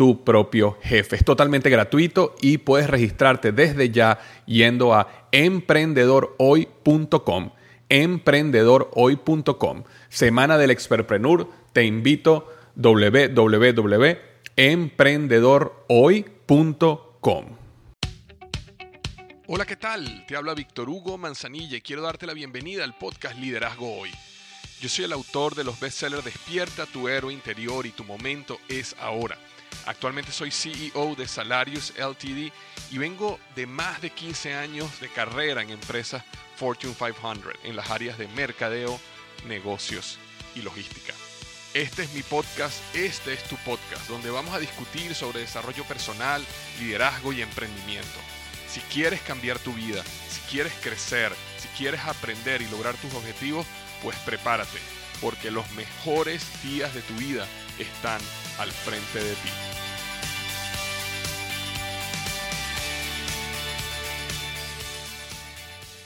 tu propio jefe. Es totalmente gratuito y puedes registrarte desde ya yendo a emprendedorhoy.com. Emprendedorhoy.com. Semana del Expertpreneur. Te invito www.emprendedorhoy.com. Hola, ¿qué tal? Te habla Víctor Hugo Manzanilla y quiero darte la bienvenida al podcast Liderazgo Hoy. Yo soy el autor de los bestsellers Despierta tu héroe interior y tu momento es ahora Actualmente soy CEO de Salarius LTD y vengo de más de 15 años de carrera en empresas Fortune 500 en las áreas de mercadeo, negocios y logística. Este es mi podcast, este es tu podcast, donde vamos a discutir sobre desarrollo personal, liderazgo y emprendimiento. Si quieres cambiar tu vida, si quieres crecer, si quieres aprender y lograr tus objetivos, pues prepárate, porque los mejores días de tu vida están al frente de ti.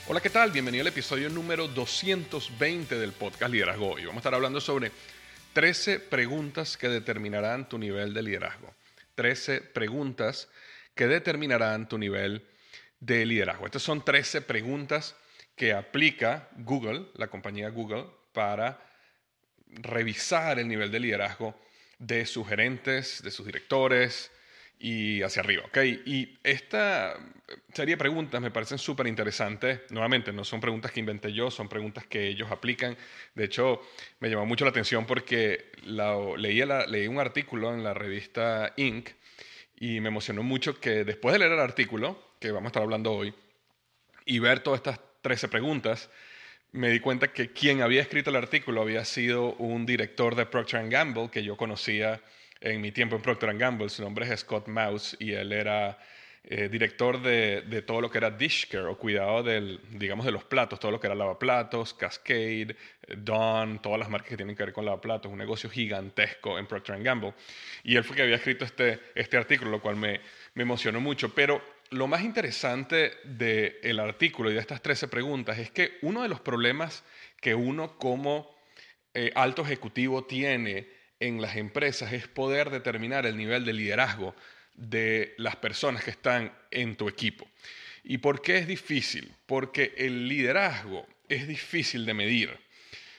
Hola, ¿qué tal? Bienvenido al episodio número 220 del podcast Liderazgo Hoy. Vamos a estar hablando sobre 13 preguntas que determinarán tu nivel de liderazgo. 13 preguntas que determinarán tu nivel de liderazgo. Estas son 13 preguntas que aplica Google, la compañía Google, para revisar el nivel de liderazgo de sus gerentes, de sus directores y hacia arriba. ¿okay? Y esta serie de preguntas me parecen súper interesantes. Nuevamente, no son preguntas que inventé yo, son preguntas que ellos aplican. De hecho, me llamó mucho la atención porque leí, leí un artículo en la revista Inc. y me emocionó mucho que después de leer el artículo, que vamos a estar hablando hoy, y ver todas estas 13 preguntas, me di cuenta que quien había escrito el artículo había sido un director de Procter Gamble que yo conocía en mi tiempo en Procter Gamble. Su nombre es Scott Mouse y él era eh, director de, todo lo que era dish o cuidado del, digamos, de los platos, todo lo que era lavaplatos, Cascade, Dawn, todas las marcas que tienen que ver con lavaplatos, un negocio gigantesco en Procter Gamble. Y él fue que había escrito este, este artículo, lo cual me, me emocionó mucho. Pero lo más interesante del artículo y de estas 13 preguntas es que uno de los problemas que uno como eh, alto ejecutivo tiene en las empresas es poder determinar el nivel de liderazgo de las personas que están en tu equipo. ¿Y por qué es difícil? Porque el liderazgo es difícil de medir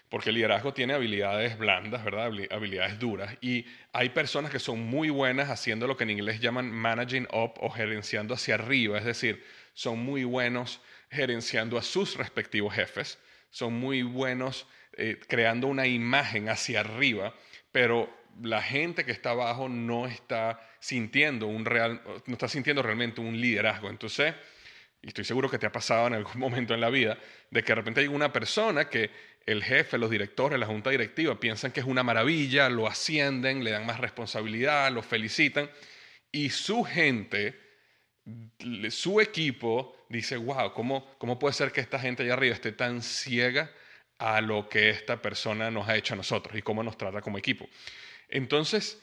porque el liderazgo tiene habilidades blandas, ¿verdad? Habilidades duras. Y hay personas que son muy buenas haciendo lo que en inglés llaman managing up o gerenciando hacia arriba, es decir, son muy buenos gerenciando a sus respectivos jefes, son muy buenos eh, creando una imagen hacia arriba, pero la gente que está abajo no está sintiendo un real, no está sintiendo realmente un liderazgo. Entonces, y estoy seguro que te ha pasado en algún momento en la vida, de que de repente hay una persona que el jefe, los directores, la junta directiva piensan que es una maravilla, lo ascienden, le dan más responsabilidad, lo felicitan y su gente, su equipo dice, wow, ¿cómo, ¿cómo puede ser que esta gente allá arriba esté tan ciega a lo que esta persona nos ha hecho a nosotros y cómo nos trata como equipo? Entonces,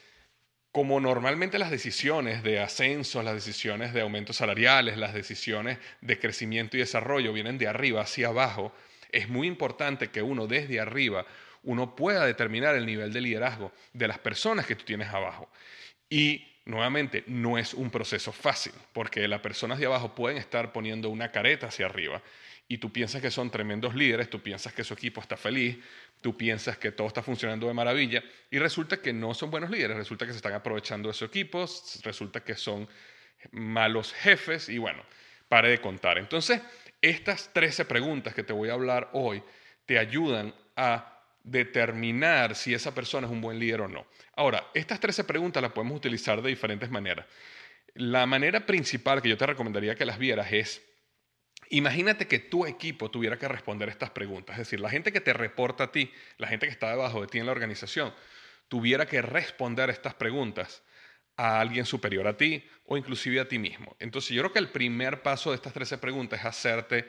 como normalmente las decisiones de ascenso, las decisiones de aumentos salariales, las decisiones de crecimiento y desarrollo vienen de arriba hacia abajo, es muy importante que uno desde arriba, uno pueda determinar el nivel de liderazgo de las personas que tú tienes abajo. Y nuevamente, no es un proceso fácil, porque las personas de abajo pueden estar poniendo una careta hacia arriba y tú piensas que son tremendos líderes, tú piensas que su equipo está feliz, tú piensas que todo está funcionando de maravilla y resulta que no son buenos líderes, resulta que se están aprovechando de su equipo, resulta que son malos jefes y bueno, pare de contar. Entonces, estas 13 preguntas que te voy a hablar hoy te ayudan a determinar si esa persona es un buen líder o no. Ahora, estas 13 preguntas las podemos utilizar de diferentes maneras. La manera principal que yo te recomendaría que las vieras es, imagínate que tu equipo tuviera que responder estas preguntas, es decir, la gente que te reporta a ti, la gente que está debajo de ti en la organización, tuviera que responder estas preguntas a alguien superior a ti o inclusive a ti mismo. Entonces yo creo que el primer paso de estas 13 preguntas es hacerte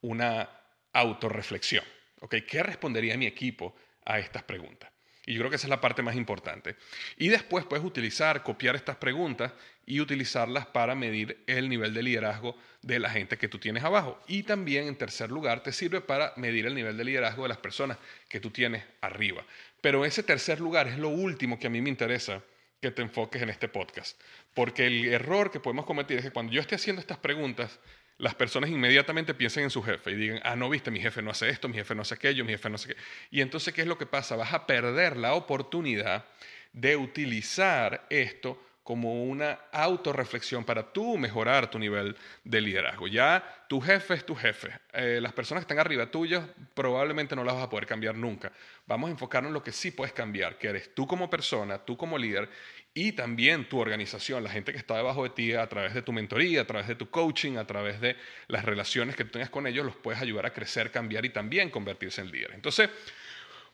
una autorreflexión. ¿Qué respondería mi equipo a estas preguntas? Y yo creo que esa es la parte más importante. Y después puedes utilizar, copiar estas preguntas y utilizarlas para medir el nivel de liderazgo de la gente que tú tienes abajo. Y también, en tercer lugar, te sirve para medir el nivel de liderazgo de las personas que tú tienes arriba. Pero ese tercer lugar es lo último que a mí me interesa que te enfoques en este podcast. Porque el error que podemos cometer es que cuando yo esté haciendo estas preguntas, las personas inmediatamente piensen en su jefe y digan, ah, no viste, mi jefe no hace esto, mi jefe no hace aquello, mi jefe no hace qué. Y entonces, ¿qué es lo que pasa? Vas a perder la oportunidad de utilizar esto como una autorreflexión para tú mejorar tu nivel de liderazgo. Ya tu jefe es tu jefe. Eh, las personas que están arriba tuyos probablemente no las vas a poder cambiar nunca. Vamos a enfocarnos en lo que sí puedes cambiar, que eres tú como persona, tú como líder y también tu organización, la gente que está debajo de ti a través de tu mentoría, a través de tu coaching, a través de las relaciones que tú tengas con ellos, los puedes ayudar a crecer, cambiar y también convertirse en líder. Entonces,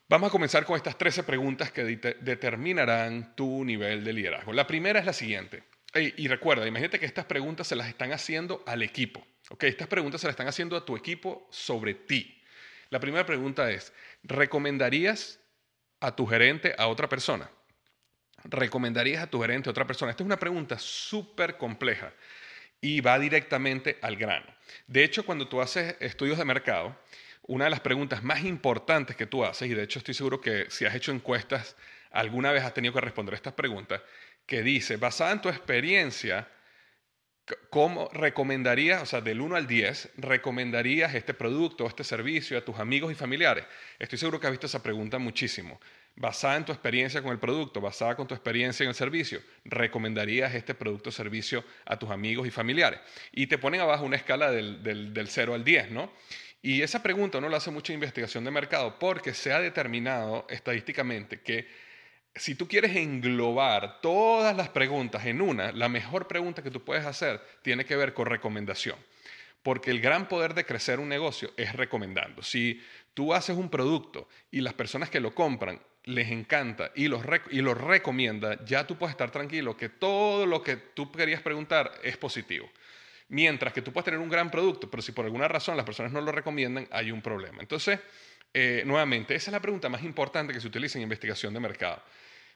Vamos a comenzar con estas 13 preguntas que determinarán tu nivel de liderazgo. La primera es la siguiente. Y, recuerda, imagínate que estas preguntas se las están haciendo al equipo. Estas preguntas se las están haciendo a tu equipo sobre ti. La primera pregunta es, ¿recomendarías a tu gerente a otra persona? ¿Recomendarías a tu gerente a otra persona? Esta es una pregunta súper compleja y va directamente al grano. De hecho, cuando tú haces estudios de mercado, una de las preguntas más importantes que tú haces, y de hecho estoy seguro que si has hecho encuestas, alguna vez has tenido que responder estas preguntas, que dice, basada en tu experiencia, ¿cómo recomendarías, o sea, del 1 al 10, recomendarías este producto o este servicio a tus amigos y familiares? Estoy seguro que has visto esa pregunta muchísimo. Basada en tu experiencia con el producto, basada con tu experiencia en el servicio, ¿recomendarías este producto o servicio a tus amigos y familiares? Y te ponen abajo una escala del, del, del 0 al 10, ¿no? Y esa pregunta no la hace mucha investigación de mercado porque se ha determinado estadísticamente que si tú quieres englobar todas las preguntas en una, la mejor pregunta que tú puedes hacer tiene que ver con recomendación. Porque el gran poder de crecer un negocio es recomendando. Si tú haces un producto y las personas que lo compran les encanta y lo y recomienda, ya tú puedes estar tranquilo que todo lo que tú querías preguntar es positivo. Mientras que tú puedes tener un gran producto, pero si por alguna razón las personas no lo recomiendan, hay un problema. Entonces, eh, nuevamente, esa es la pregunta más importante que se utiliza en investigación de mercado.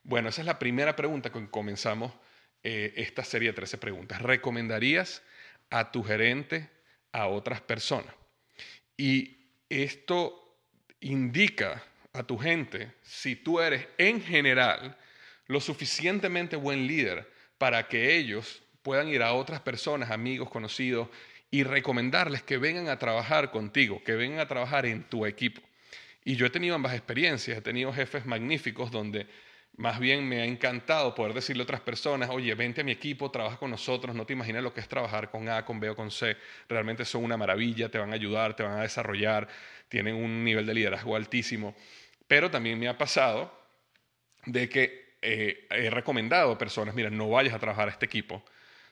Bueno, esa es la primera pregunta con que comenzamos eh, esta serie de 13 preguntas. ¿Recomendarías a tu gerente a otras personas? Y esto indica a tu gente si tú eres en general lo suficientemente buen líder para que ellos puedan ir a otras personas, amigos, conocidos, y recomendarles que vengan a trabajar contigo, que vengan a trabajar en tu equipo. Y yo he tenido ambas experiencias, he tenido jefes magníficos donde más bien me ha encantado poder decirle a otras personas, oye, vente a mi equipo, trabaja con nosotros, no te imaginas lo que es trabajar con A, con B o con C, realmente son una maravilla, te van a ayudar, te van a desarrollar, tienen un nivel de liderazgo altísimo. Pero también me ha pasado de que eh, he recomendado a personas, mira, no vayas a trabajar a este equipo,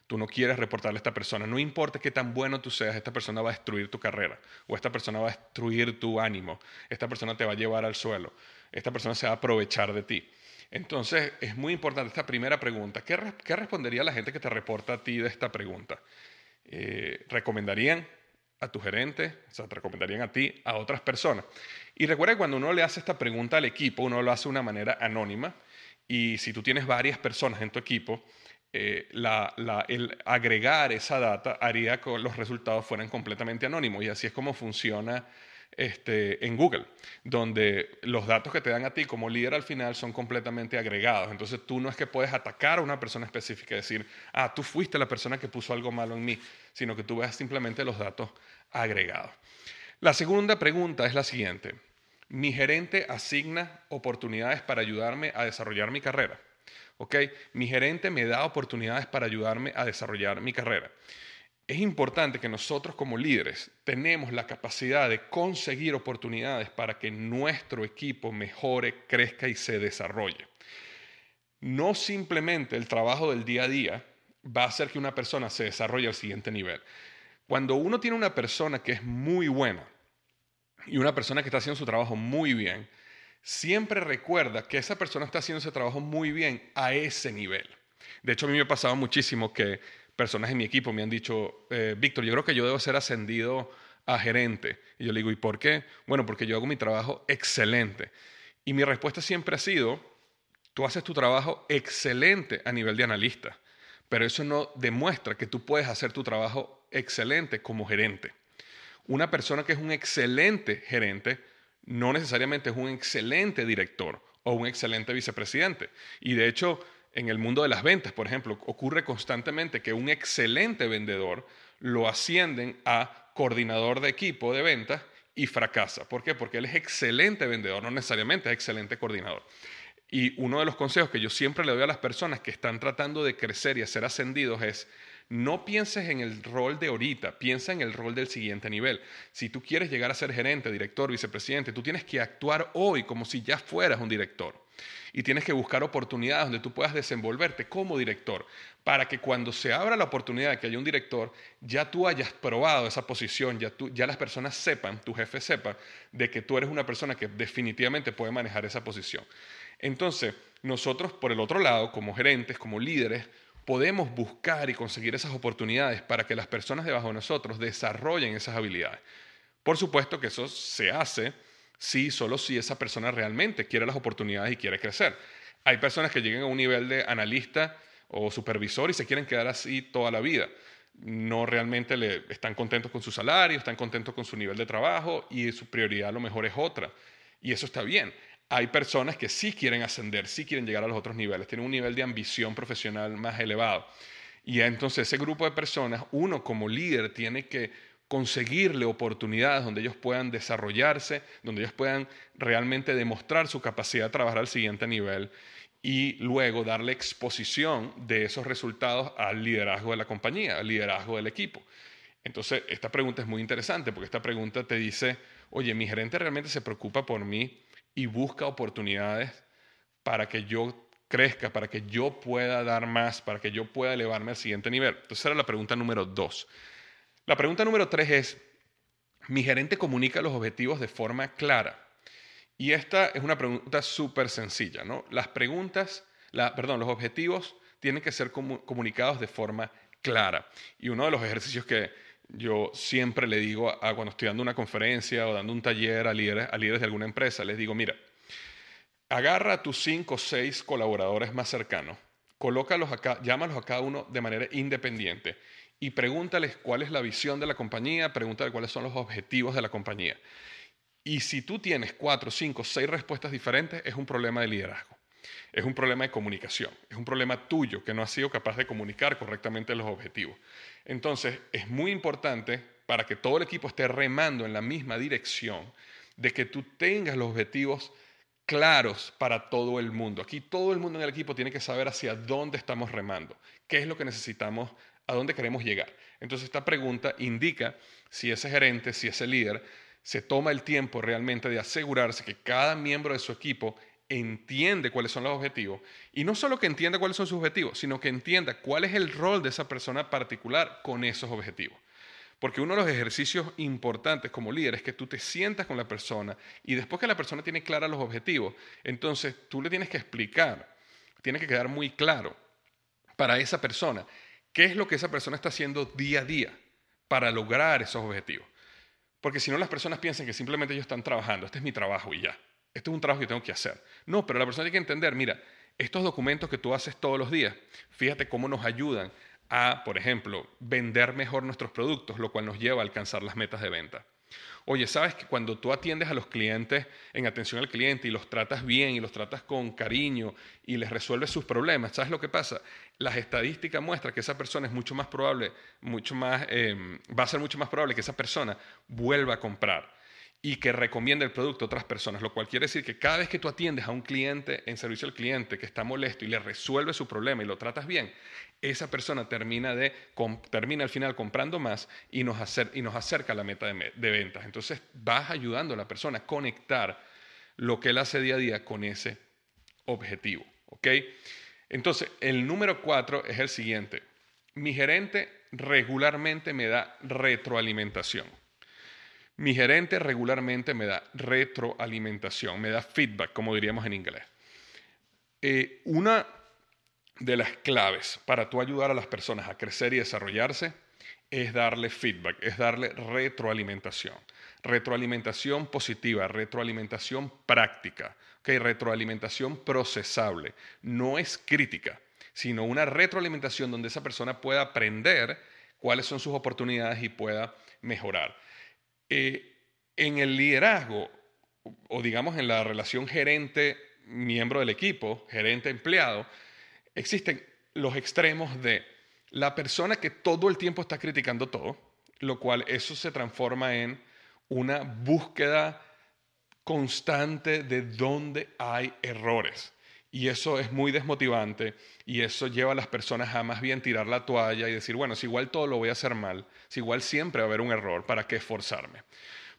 Tú no quieres reportarle a esta persona. No importa qué tan bueno tú seas, esta persona va a destruir tu carrera o esta persona va a destruir tu ánimo. Esta persona te va a llevar al suelo. Esta persona se va a aprovechar de ti. Entonces, es muy importante esta primera pregunta. ¿Qué, respondería la gente que te reporta a ti de esta pregunta? Eh, ¿Recomendarían a tu gerente? O sea, te recomendarían a ti, a otras personas. Y recuerda que cuando uno le hace esta pregunta al equipo, uno lo hace de una manera anónima. Y si tú tienes varias personas en tu equipo, eh, el agregar esa data haría que los resultados fueran completamente anónimos. Y así es como funciona este, en Google, donde los datos que te dan a ti como líder al final son completamente agregados. Entonces tú no es que puedes atacar a una persona específica y decir, ah, tú fuiste la persona que puso algo malo en mí, sino que tú ves simplemente los datos agregados. La segunda pregunta es la siguiente. ¿Mi gerente asigna oportunidades para ayudarme a desarrollar mi carrera? ¿Ok? Mi gerente me da oportunidades para ayudarme a desarrollar mi carrera. Es importante que nosotros como líderes tenemos la capacidad de conseguir oportunidades para que nuestro equipo mejore, crezca y se desarrolle. No simplemente el trabajo del día a día va a hacer que una persona se desarrolle al siguiente nivel. Cuando uno tiene una persona que es muy buena y una persona que está haciendo su trabajo muy bien, siempre recuerda que esa persona está haciendo ese trabajo muy bien a ese nivel. De hecho, a mí me ha pasado muchísimo que personas en mi equipo me han dicho, eh, Víctor, yo creo que yo debo ser ascendido a gerente. Y yo le digo, ¿y por qué? Bueno, porque yo hago mi trabajo excelente. Y mi respuesta siempre ha sido, tú haces tu trabajo excelente a nivel de analista, pero eso no demuestra que tú puedes hacer tu trabajo excelente como gerente. Una persona que es un excelente gerente no necesariamente es un excelente director o un excelente vicepresidente. Y de hecho, en el mundo de las ventas, por ejemplo, ocurre constantemente que un excelente vendedor lo ascienden a coordinador de equipo de ventas y fracasa. ¿Por qué? Porque él es excelente vendedor, no necesariamente es excelente coordinador. Y uno de los consejos que yo siempre le doy a las personas que están tratando de crecer y a ser ascendidos es, no pienses en el rol de ahorita, piensa en el rol del siguiente nivel. Si tú quieres llegar a ser gerente, director, vicepresidente, tú tienes que actuar hoy como si ya fueras un director y tienes que buscar oportunidades donde tú puedas desenvolverte como director para que cuando se abra la oportunidad de que haya un director, ya tú hayas probado esa posición, ya, tú, ya las personas sepan, tu jefe sepa, de que tú eres una persona que definitivamente puede manejar esa posición. Entonces, nosotros por el otro lado, como gerentes, como líderes, podemos buscar y conseguir esas oportunidades para que las personas debajo de nosotros desarrollen esas habilidades. Por supuesto que eso se hace Sí, solo si esa persona realmente quiere las oportunidades y quiere crecer. Hay personas que llegan a un nivel de analista o supervisor y se quieren quedar así toda la vida. No realmente le, están contentos con su salario, están contentos con su nivel de trabajo y su prioridad a lo mejor es otra. Y eso está bien. Hay personas que sí quieren ascender, sí quieren llegar a los otros niveles, tienen un nivel de ambición profesional más elevado. Y entonces ese grupo de personas, uno como líder tiene que conseguirle oportunidades donde ellos puedan desarrollarse, donde ellos puedan realmente demostrar su capacidad de trabajar al siguiente nivel y luego darle exposición de esos resultados al liderazgo de la compañía, al liderazgo del equipo. Entonces, esta pregunta es muy interesante porque esta pregunta te dice, oye, mi gerente realmente se preocupa por mí y busca oportunidades para que yo crezca, para que yo pueda dar más, para que yo pueda elevarme al siguiente nivel. Entonces, era la pregunta número dos. La pregunta número tres es, ¿mi gerente comunica los objetivos de forma clara? Y esta es una pregunta súper sencilla, ¿no? Las preguntas, perdón, los objetivos tienen que ser comunicados de forma clara. Y uno de los ejercicios que yo siempre le digo a, cuando estoy dando una conferencia o dando un taller a líderes, a líderes de alguna empresa, les digo, mira, agarra a tus cinco o seis colaboradores más cercanos, colócalos acá, llámalos a cada uno de manera independiente y pregúntales cuál es la visión de la compañía, pregúntale cuáles son los objetivos de la compañía. Y si tú tienes cuatro, cinco, seis respuestas diferentes, es un problema de liderazgo. Es un problema de comunicación. Es un problema tuyo que no has sido capaz de comunicar correctamente los objetivos. Entonces, es muy importante para que todo el equipo esté remando en la misma dirección, de que tú tengas los objetivos claros para todo el mundo. Aquí todo el mundo en el equipo tiene que saber hacia dónde estamos remando, qué es lo que necesitamos a dónde queremos llegar. Entonces esta pregunta indica si ese gerente, si ese líder se toma el tiempo realmente de asegurarse que cada miembro de su equipo entiende cuáles son los objetivos y no solo que entienda cuáles son sus objetivos, sino que entienda cuál es el rol de esa persona particular con esos objetivos. Porque uno de los ejercicios importantes como líder es que tú te sientas con la persona y después que la persona tiene claros los objetivos, entonces tú le tienes que explicar, tiene que quedar muy claro para esa persona ¿Qué es lo que esa persona está haciendo día a día para lograr esos objetivos? Porque si no, las personas piensan que simplemente ellos están trabajando, este es mi trabajo y ya, este es un trabajo que tengo que hacer. No, pero la persona tiene que entender, mira, estos documentos que tú haces todos los días, fíjate cómo nos ayudan a, por ejemplo, vender mejor nuestros productos, lo cual nos lleva a alcanzar las metas de venta. Oye, sabes que cuando tú atiendes a los clientes en atención al cliente y los tratas bien y los tratas con cariño y les resuelves sus problemas, ¿sabes lo que pasa? Las estadísticas muestran que esa persona es mucho más probable, mucho más, em, va a ser mucho más probable que esa persona vuelva a comprar. Y que recomienda el producto a otras personas, lo cual quiere decir que cada vez que tú atiendes a un cliente en servicio al cliente que está molesto y le resuelve su problema y lo tratas bien, esa persona termina, de, termina al final comprando más y nos, y nos acerca a la meta de, de ventas. Entonces vas ayudando a la persona a conectar lo que él hace día a día con ese objetivo. ¿ok? Entonces, el número cuatro es el siguiente. Mi gerente regularmente me da retroalimentación. Mi gerente regularmente me da retroalimentación, me da feedback, como diríamos en inglés. Eh, una de las claves para tú ayudar a las personas a crecer y desarrollarse es darle feedback, es darle retroalimentación. Retroalimentación positiva, retroalimentación práctica, okay, retroalimentación procesable. No es crítica, sino una retroalimentación donde esa persona pueda aprender cuáles son sus oportunidades y pueda mejorar. Eh, en el liderazgo, o digamos en la relación gerente-miembro del equipo, gerente-empleado, existen los extremos de la persona que todo el tiempo está criticando todo, lo cual eso se transforma en una búsqueda constante de dónde hay errores. Y eso es muy desmotivante y eso lleva a las personas a más bien tirar la toalla y decir, bueno, si igual todo lo voy a hacer mal, si igual siempre va a haber un error, ¿para qué esforzarme?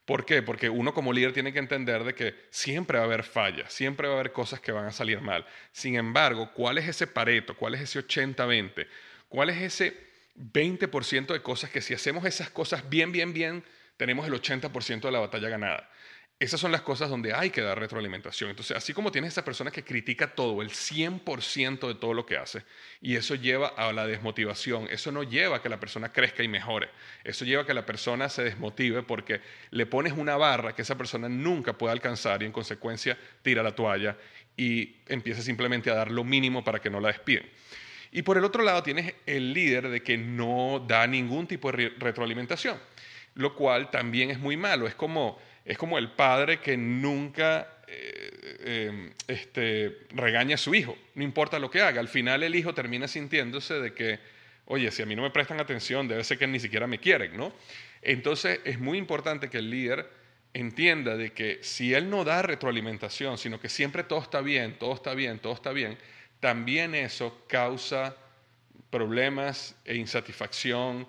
¿Por qué? Porque uno como líder tiene que entender de que siempre va a haber fallas, siempre va a haber cosas que van a salir mal. Sin embargo, ¿cuál es ese pareto? ¿Cuál es ese 80-20? ¿Cuál es ese 20% de cosas que si hacemos esas cosas bien, bien, bien, tenemos el 80% de la batalla ganada? Esas son las cosas donde hay que dar retroalimentación. Entonces, así como tienes esa persona que critica todo, el 100% de todo lo que hace, y eso lleva a la desmotivación, eso no lleva a que la persona crezca y mejore, eso lleva a que la persona se desmotive porque le pones una barra que esa persona nunca puede alcanzar y en consecuencia tira la toalla y empieza simplemente a dar lo mínimo para que no la despiden. Y por el otro lado tienes el líder de que no da ningún tipo de retroalimentación, lo cual también es muy malo. Es como es como el padre que nunca eh, eh, este, regaña a su hijo, no importa lo que haga. Al final el hijo termina sintiéndose de que, oye, si a mí no me prestan atención, debe ser que ni siquiera me quieren, ¿no? Entonces es muy importante que el líder entienda de que si él no da retroalimentación, sino que siempre todo está bien, todo está bien, todo está bien, también eso causa problemas e insatisfacción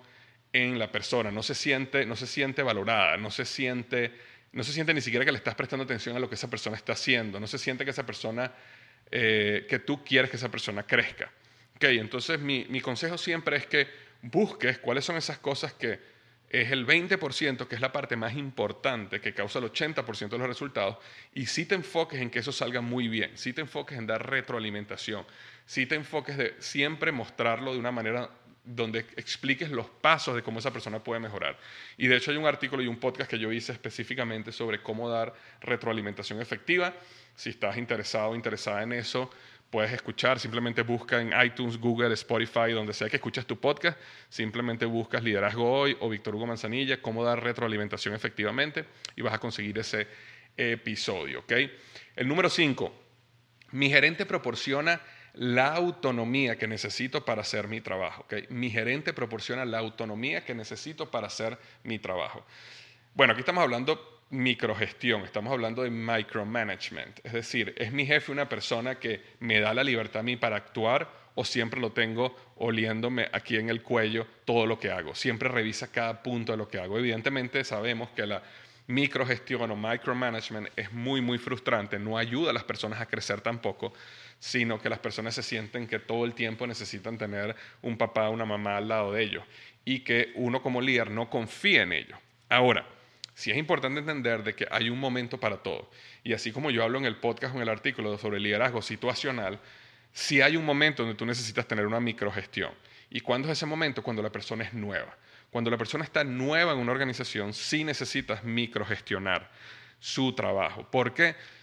en la persona. No se siente, no se siente valorada, no se siente no se siente ni siquiera que le estás prestando atención a lo que esa persona está haciendo, no se siente que esa persona, eh, que tú quieres que esa persona crezca. Okay, entonces mi, mi consejo siempre es que busques cuáles son esas cosas que es el 20%, que es la parte más importante, que causa el 80% de los resultados, y si te enfoques en que eso salga muy bien, si te enfoques en dar retroalimentación, si te enfoques de siempre mostrarlo de una manera donde expliques los pasos de cómo esa persona puede mejorar. Y de hecho hay un artículo y un podcast que yo hice específicamente sobre cómo dar retroalimentación efectiva. Si estás interesado o interesada en eso, puedes escuchar, simplemente busca en iTunes, Google, Spotify, donde sea que escuches tu podcast, simplemente buscas Liderazgo Hoy o Víctor Hugo Manzanilla, cómo dar retroalimentación efectivamente y vas a conseguir ese episodio. ¿okay? El número 5, mi gerente proporciona la autonomía que necesito para hacer mi trabajo. Mi gerente proporciona la autonomía que necesito para hacer mi trabajo. Bueno, aquí estamos hablando microgestión, estamos hablando de micromanagement. Es decir, ¿es mi jefe una persona que me da la libertad a mí para actuar o siempre lo tengo oliéndome aquí en el cuello todo lo que hago? Siempre revisa cada punto de lo que hago. Evidentemente sabemos que la microgestión o micromanagement es muy, muy frustrante, no ayuda a las personas a crecer tampoco sino que las personas se sienten que todo el tiempo necesitan tener un papá una mamá al lado de ellos y que uno como líder no confía en ellos. Ahora, sí es importante entender de que hay un momento para todo. Y así como yo hablo en el podcast o en el artículo sobre liderazgo situacional, sí hay un momento donde tú necesitas tener una microgestión. ¿Y cuándo es ese momento? Cuando la persona es nueva. Cuando la persona está nueva en una organización, sí necesitas microgestionar su trabajo. ¿Por qué? porque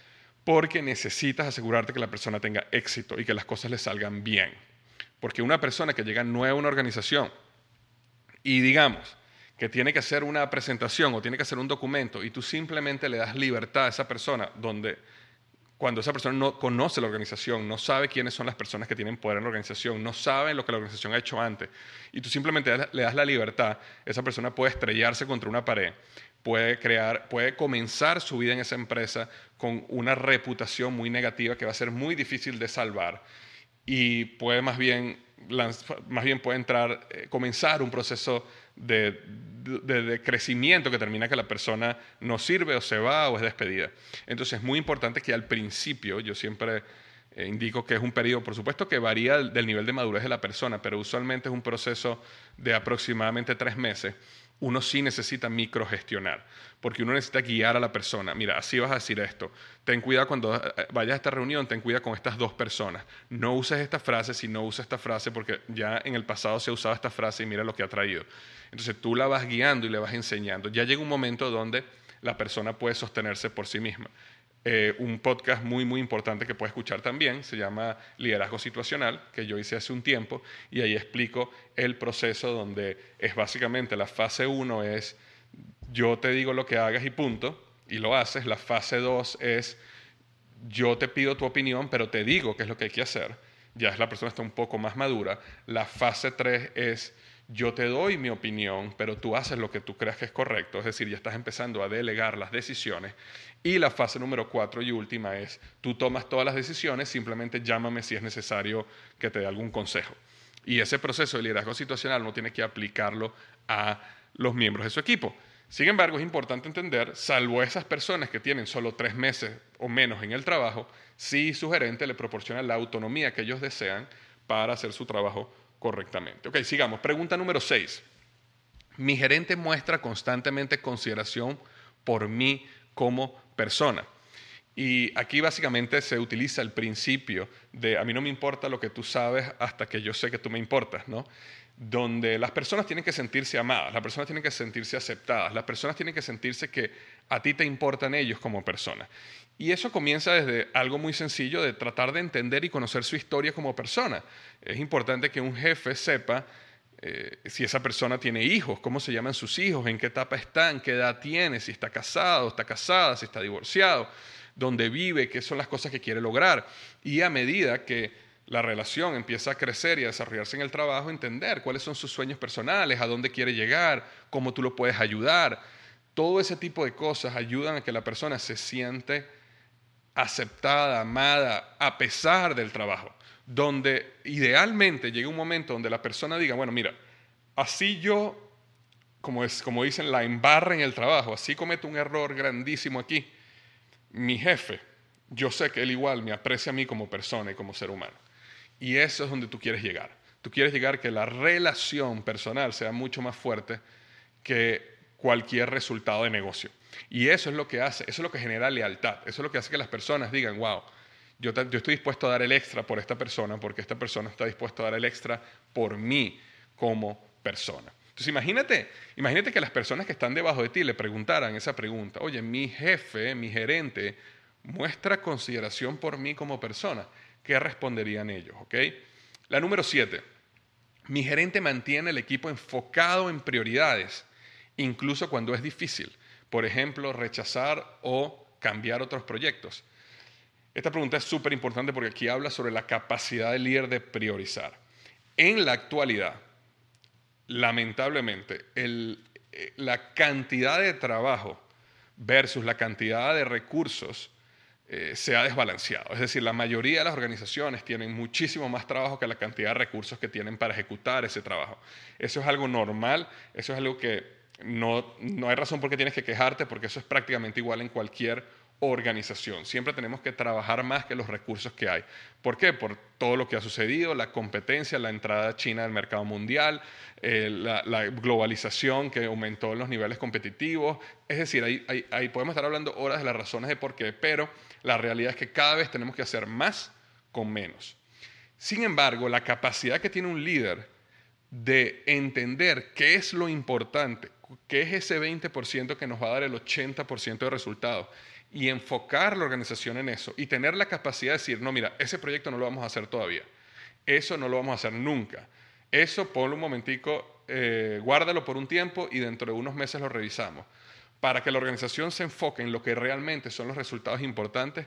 necesitas asegurarte que la persona tenga éxito y que las cosas le salgan bien. Porque una persona que llega nueva a una organización y digamos que tiene que hacer una presentación o tiene que hacer un documento y tú simplemente le das libertad a esa persona donde cuando esa persona no conoce la organización, no sabe quiénes son las personas que tienen poder en la organización, no sabe lo que la organización ha hecho antes, y tú simplemente le das la libertad, esa persona puede estrellarse contra una pared, puede crear, puede comenzar su vida en esa empresa con una reputación muy negativa que va a ser muy difícil de salvar y puede más bien, más bien puede entrar, eh, comenzar un proceso de, crecimiento que termina que la persona no sirve o se va o es despedida. Entonces es muy importante que al principio, yo siempre eh, indico que es un periodo, por supuesto que varía del nivel de madurez de la persona, pero usualmente es un proceso de aproximadamente tres meses uno sí necesita microgestionar, porque uno necesita guiar a la persona. Mira, así vas a decir esto. Ten cuidado cuando eh, vayas a esta reunión, ten cuidado con estas dos personas. No uses esta frase si no usas esta frase, porque ya en el pasado se ha usado esta frase y mira lo que ha traído. Entonces tú la vas guiando y le vas enseñando. Ya llega un momento donde la persona puede sostenerse por sí misma. Eh, un podcast muy, muy importante que puedes escuchar también, se llama Liderazgo Situacional, que yo hice hace un tiempo, y ahí explico el proceso donde es básicamente la fase 1 es yo te digo lo que hagas y punto, y lo haces. La fase 2 es yo te pido tu opinión, pero te digo qué es lo que hay que hacer. Ya es la persona está un poco más madura. La fase 3 es yo te doy mi opinión, pero tú haces lo que tú creas que es correcto, es decir, ya estás empezando a delegar las decisiones. Y la fase número cuatro y última es, tú tomas todas las decisiones, simplemente llámame si es necesario que te dé algún consejo. Y ese proceso de liderazgo situacional no tiene que aplicarlo a los miembros de su equipo. Sin embargo, es importante entender, salvo esas personas que tienen solo tres meses o menos en el trabajo, si su gerente le proporciona la autonomía que ellos desean para hacer su trabajo correctamente. Ok, sigamos. Pregunta número 6. Mi gerente muestra constantemente consideración por mí como persona. Y aquí básicamente se utiliza el principio de a mí no me importa lo que tú sabes hasta que yo sé que tú me importas, ¿no? Donde las personas tienen que sentirse amadas, las personas tienen que sentirse aceptadas, las personas tienen que sentirse que a ti te importan ellos como persona. Y eso comienza desde algo muy sencillo de tratar de entender y conocer su historia como persona. Es importante que un jefe sepa eh, si esa persona tiene hijos, cómo se llaman sus hijos, en qué etapa están, qué edad tiene, si está casado, está casada, si está divorciado, dónde vive, qué son las cosas que quiere lograr. Y a medida que la relación empieza a crecer y a desarrollarse en el trabajo, entender cuáles son sus sueños personales, a dónde quiere llegar, cómo tú lo puedes ayudar. Todo ese tipo de cosas ayudan a que la persona se siente aceptada, amada, a pesar del trabajo. Donde idealmente llegue un momento donde la persona diga, bueno, mira, así yo, como, es, como dicen, la embarra en el trabajo, así cometo un error grandísimo aquí, mi jefe, yo sé que él igual me aprecia a mí como persona y como ser humano. Y eso es donde tú quieres llegar. Tú quieres llegar que la relación personal sea mucho más fuerte que cualquier resultado de negocio. Y eso es lo que hace, eso es lo que genera lealtad, eso es lo que hace que las personas digan, wow, yo, estoy dispuesto a dar el extra por esta persona porque esta persona está dispuesta a dar el extra por mí como persona. Entonces imagínate, imagínate que las personas que están debajo de ti le preguntaran esa pregunta, oye, mi jefe, mi gerente, muestra consideración por mí como persona. ¿Qué responderían ellos? La número siete, mi gerente mantiene el equipo enfocado en prioridades, incluso cuando es difícil. Por ejemplo, rechazar o cambiar otros proyectos. Esta pregunta es súper importante porque aquí habla sobre la capacidad del líder de priorizar. En la actualidad, lamentablemente, eh, la cantidad de trabajo versus la cantidad de recursos eh, se ha desbalanceado. Es decir, la mayoría de las organizaciones tienen muchísimo más trabajo que la cantidad de recursos que tienen para ejecutar ese trabajo. Eso es algo normal, eso es algo que no, no hay razón por qué tienes que quejarte, porque eso es prácticamente igual en cualquier organización. Siempre tenemos que trabajar más que los recursos que hay. ¿Por qué? Por todo lo que ha sucedido, la competencia, la entrada China al mercado mundial, eh, la, globalización que aumentó en los niveles competitivos. Es decir, ahí, ahí podemos estar hablando horas de las razones de por qué, pero la realidad es que cada vez tenemos que hacer más con menos. Sin embargo, la capacidad que tiene un líder de entender qué es lo importante, qué es ese 20% que nos va a dar el 80% de resultados y enfocar la organización en eso y tener la capacidad de decir, no, mira, ese proyecto no lo vamos a hacer todavía, eso no lo vamos a hacer nunca, eso ponlo un momentico, eh, guárdalo por un tiempo y dentro de unos meses lo revisamos. Para que la organización se enfoque en lo que realmente son los resultados importantes,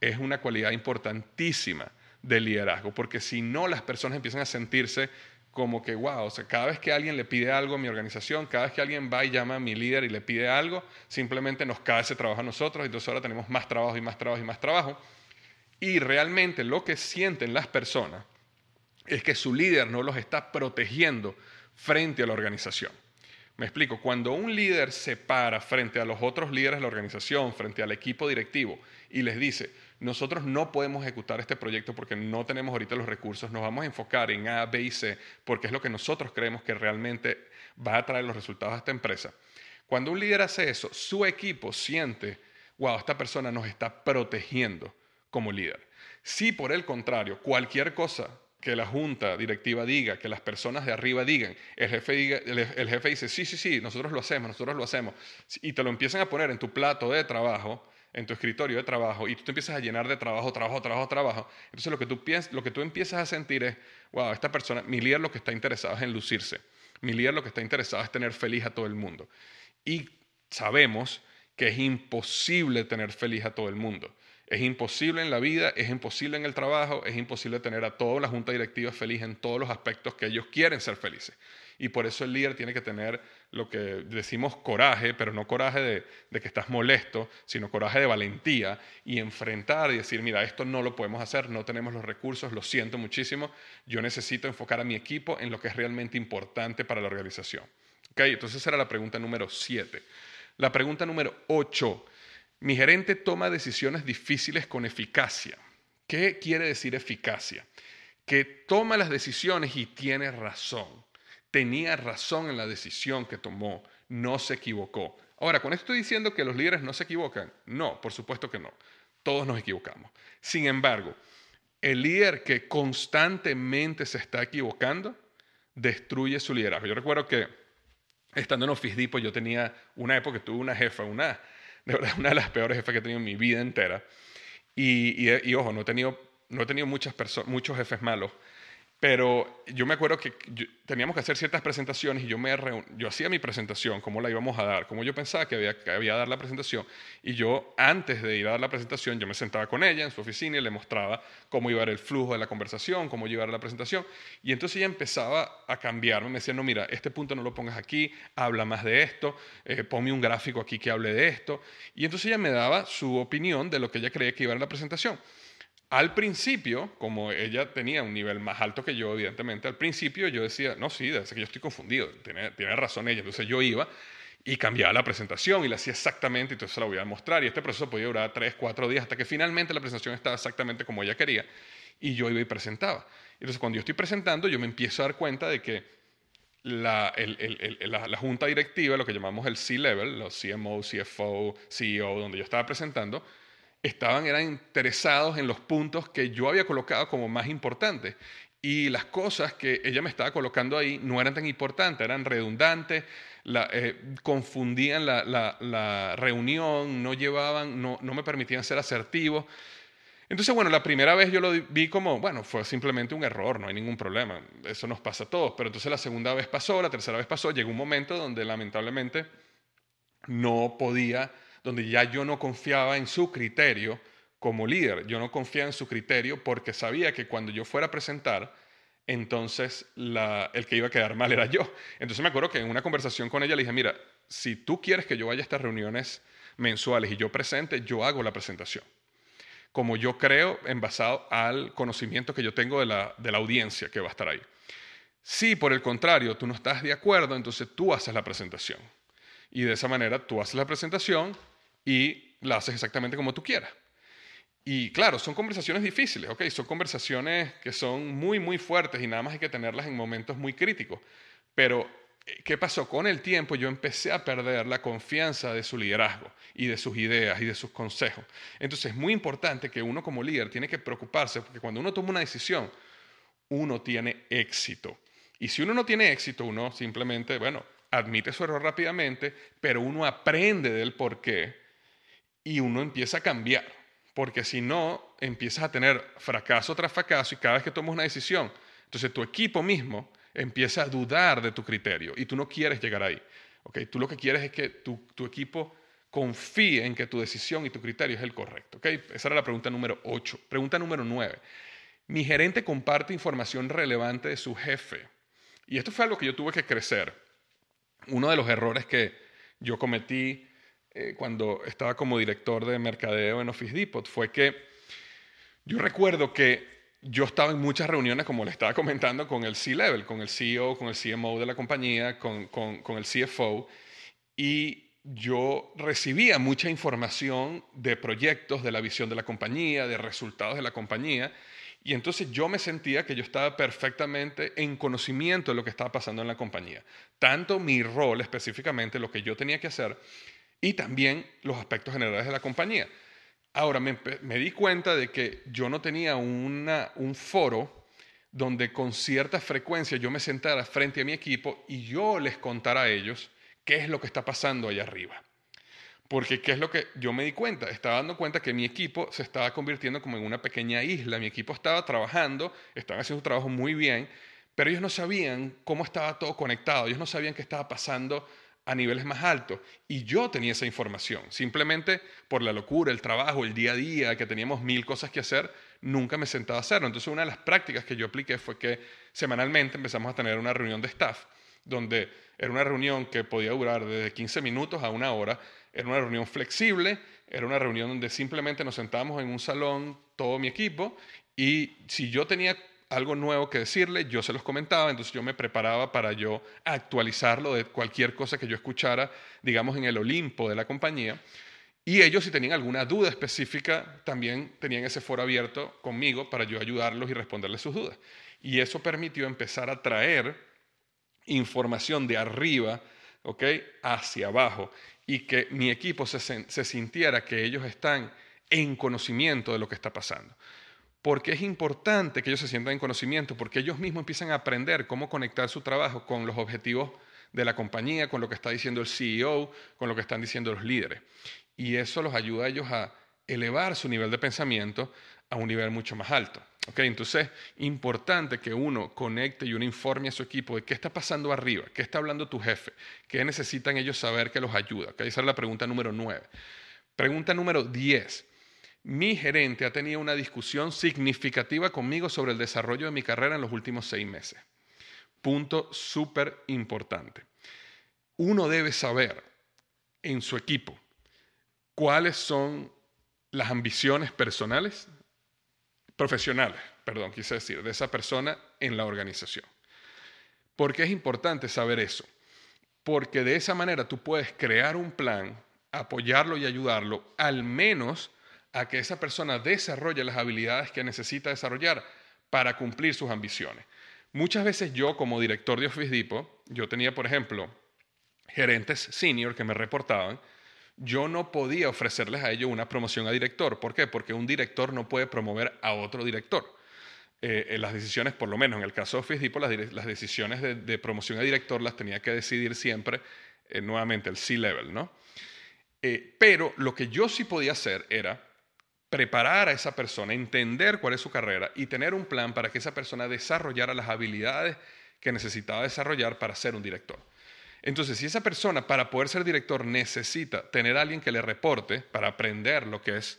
es una cualidad importantísima del liderazgo, porque si no las personas empiezan a sentirse como que, wow, o sea, cada vez que alguien le pide algo a mi organización, cada vez que alguien va y llama a mi líder y le pide algo, simplemente nos cae ese trabajo a nosotros, entonces ahora tenemos más trabajo y más trabajo y más trabajo. Y realmente lo que sienten las personas es que su líder no los está protegiendo frente a la organización. Me explico, cuando un líder se para frente a los otros líderes de la organización, frente al equipo directivo, y les dice, nosotros no podemos ejecutar este proyecto porque no tenemos ahorita los recursos, nos vamos a enfocar en A, B y C, porque es lo que nosotros creemos que realmente va a traer los resultados a esta empresa. Cuando un líder hace eso, su equipo siente, wow, esta persona nos está protegiendo como líder. Si por el contrario, cualquier cosa que la junta directiva diga, que las personas de arriba digan, el jefe, diga, el, jefe dice, sí, sí, sí, nosotros lo hacemos, nosotros lo hacemos, y te lo empiezan a poner en tu plato de trabajo, en tu escritorio de trabajo, y tú te empiezas a llenar de trabajo, trabajo, trabajo, trabajo, entonces lo que tú, piensas, lo que tú empiezas a sentir es, wow, esta persona, mi líder lo que está interesado es en lucirse, mi líder lo que está interesado es tener feliz a todo el mundo. Y sabemos que es imposible tener feliz a todo el mundo. Es imposible en la vida, es imposible en el trabajo, es imposible tener a toda la junta directiva feliz en todos los aspectos que ellos quieren ser felices. Y por eso el líder tiene que tener lo que decimos coraje, pero no coraje de, de, que estás molesto, sino coraje de valentía y enfrentar y decir, mira, esto no lo podemos hacer, no tenemos los recursos, lo siento muchísimo, yo necesito enfocar a mi equipo en lo que es realmente importante para la organización. Okay, entonces esa era la pregunta número 7. La pregunta número 8 mi gerente toma decisiones difíciles con eficacia. ¿Qué quiere decir eficacia? Que toma las decisiones y tiene razón. Tenía razón en la decisión que tomó, no se equivocó. Ahora, ¿con esto estoy diciendo que los líderes no se equivocan? No, por supuesto que no. Todos nos equivocamos. Sin embargo, el líder que constantemente se está equivocando destruye su liderazgo. Yo recuerdo que estando en Office Depot yo tenía una época que tuve una jefa, una de verdad, una de las peores jefes que he tenido en mi vida entera. Y, y, ojo, no he tenido, no he tenido muchas muchos jefes malos, pero yo me acuerdo que teníamos que hacer ciertas presentaciones y yo, me yo hacía mi presentación, cómo la íbamos a dar, cómo yo pensaba que había que había dar la presentación. Y yo, antes de ir a dar la presentación, yo me sentaba con ella en su oficina y le mostraba cómo iba a el flujo de la conversación, cómo a la presentación. Y entonces ella empezaba a cambiarme, me decía, no, mira, este punto no lo pongas aquí, habla más de esto, eh, ponme un gráfico aquí que hable de esto. Y entonces ella me daba su opinión de lo que ella creía que iba a la presentación. Al principio, como ella tenía un nivel más alto que yo, evidentemente, al principio yo decía, no, sí, ser que yo estoy confundido, tiene, tiene razón ella. Entonces yo iba y cambiaba la presentación y la hacía exactamente, y entonces la voy a mostrar. Y este proceso podía durar tres, cuatro días hasta que finalmente la presentación estaba exactamente como ella quería y yo iba y presentaba. Entonces cuando yo estoy presentando, yo me empiezo a dar cuenta de que la, la, la junta directiva, lo que llamamos el C-Level, los CMO, CFO, CEO, donde yo estaba presentando, estaban eran interesados en los puntos que yo había colocado como más importantes. Y las cosas que ella me estaba colocando ahí no eran tan importantes, eran redundantes, eh, confundían la, reunión, no llevaban, no, no me permitían ser asertivo. Entonces, bueno, la primera vez yo lo vi como, bueno, fue simplemente un error, no hay ningún problema, eso nos pasa a todos. Pero entonces la segunda vez pasó, la tercera vez pasó, llegó un momento donde lamentablemente no podía donde ya yo no confiaba en su criterio como líder, yo no confiaba en su criterio porque sabía que cuando yo fuera a presentar, entonces el que iba a quedar mal era yo. Entonces me acuerdo que en una conversación con ella le dije, mira, si tú quieres que yo vaya a estas reuniones mensuales y yo presente, yo hago la presentación. Como yo creo, en basado al conocimiento que yo tengo de la, de la audiencia que va a estar ahí. Si por el contrario tú no estás de acuerdo, entonces tú haces la presentación. Y de esa manera tú haces la presentación, y la haces exactamente como tú quieras. Y claro, son conversaciones difíciles, ¿ok? Son conversaciones que son muy, muy fuertes y nada más hay que tenerlas en momentos muy críticos. Pero, eh, ¿qué pasó? Con el tiempo yo empecé a perder la confianza de su liderazgo y de sus ideas y de sus consejos. Entonces, es muy importante que uno como líder tiene que preocuparse porque cuando uno toma una decisión, uno tiene éxito. Y si uno no tiene éxito, uno simplemente, bueno, admite su error rápidamente, pero uno aprende del por qué y uno empieza a cambiar, porque si no, empiezas a tener fracaso tras fracaso y cada vez que tomas una decisión, entonces tu equipo mismo empieza a dudar de tu criterio y tú no quieres llegar ahí. ¿okay? Tú lo que quieres es que tu, tu equipo confíe en que tu decisión y tu criterio es el correcto. ¿okay? Esa era la pregunta número 8. Pregunta número 9. Mi gerente comparte información relevante de su jefe. Y esto fue algo que yo tuve que crecer. Uno de los errores que yo cometí eh, cuando estaba como director de mercadeo en Office Depot fue que yo recuerdo que yo estaba en muchas reuniones, como le estaba comentando, con el C-Level, con el CEO, con el CMO de la compañía, con, con, con el CFO, y yo recibía mucha información de proyectos, de la visión de la compañía, de resultados de la compañía, y entonces yo me sentía que yo estaba perfectamente en conocimiento de lo que estaba pasando en la compañía. Tanto mi rol específicamente, lo que yo tenía que hacer, y también los aspectos generales de la compañía. Ahora me, di cuenta de que yo no tenía un foro donde con cierta frecuencia yo me sentara frente a mi equipo y yo les contara a ellos qué es lo que está pasando allá arriba. Porque qué es lo que yo me di cuenta, estaba dando cuenta que mi equipo se estaba convirtiendo como en una pequeña isla, mi equipo estaba trabajando, estaban haciendo su trabajo muy bien, pero ellos no sabían cómo estaba todo conectado, ellos no sabían qué estaba pasando a niveles más altos. Y yo tenía esa información. Simplemente por la locura, el trabajo, el día a día, que teníamos mil cosas que hacer, nunca me sentaba a hacerlo. Entonces una de las prácticas que yo apliqué fue que semanalmente empezamos a tener una reunión de staff, donde era una reunión que podía durar desde 15 minutos a una hora. Era una reunión flexible, era una reunión donde simplemente nos sentábamos en un salón, todo mi equipo, y si yo tenía algo nuevo que decirle, yo se los comentaba, entonces yo me preparaba para yo actualizarlo de cualquier cosa que yo escuchara, digamos, en el Olimpo de la compañía. Y ellos, si tenían alguna duda específica, también tenían ese foro abierto conmigo para yo ayudarlos y responderles sus dudas. Y eso permitió empezar a traer información de arriba, ¿ok? Hacia abajo. Y que mi equipo se, se sintiera que ellos están en conocimiento de lo que está pasando porque es importante que ellos se sientan en conocimiento, porque ellos mismos empiezan a aprender cómo conectar su trabajo con los objetivos de la compañía, con lo que está diciendo el CEO, con lo que están diciendo los líderes. Y eso los ayuda a ellos a elevar su nivel de pensamiento a un nivel mucho más alto. ¿Okay? Entonces, importante que uno conecte y uno informe a su equipo de qué está pasando arriba, qué está hablando tu jefe, qué necesitan ellos saber que los ayuda. ¿Okay? Esa es la pregunta número 9. Pregunta número 10 mi gerente ha tenido una discusión significativa conmigo sobre el desarrollo de mi carrera en los últimos seis meses. Punto súper importante. Uno debe saber en su equipo cuáles son las ambiciones personales, profesionales, perdón, quise decir, de esa persona en la organización. ¿Por qué es importante saber eso? Porque de esa manera tú puedes crear un plan, apoyarlo y ayudarlo, al menos a que esa persona desarrolle las habilidades que necesita desarrollar para cumplir sus ambiciones. Muchas veces yo como director de Office Depot, yo tenía, por ejemplo, gerentes senior que me reportaban, yo no podía ofrecerles a ellos una promoción a director. ¿Por qué? Porque un director no puede promover a otro director. Eh, las decisiones, por lo menos en el caso de Office Depot, las, decisiones de, promoción a director las tenía que decidir siempre eh, nuevamente el C-Level, ¿no? Eh, pero lo que yo sí podía hacer era preparar a esa persona, entender cuál es su carrera y tener un plan para que esa persona desarrollara las habilidades que necesitaba desarrollar para ser un director. Entonces, si esa persona para poder ser director necesita tener a alguien que le reporte para aprender lo que es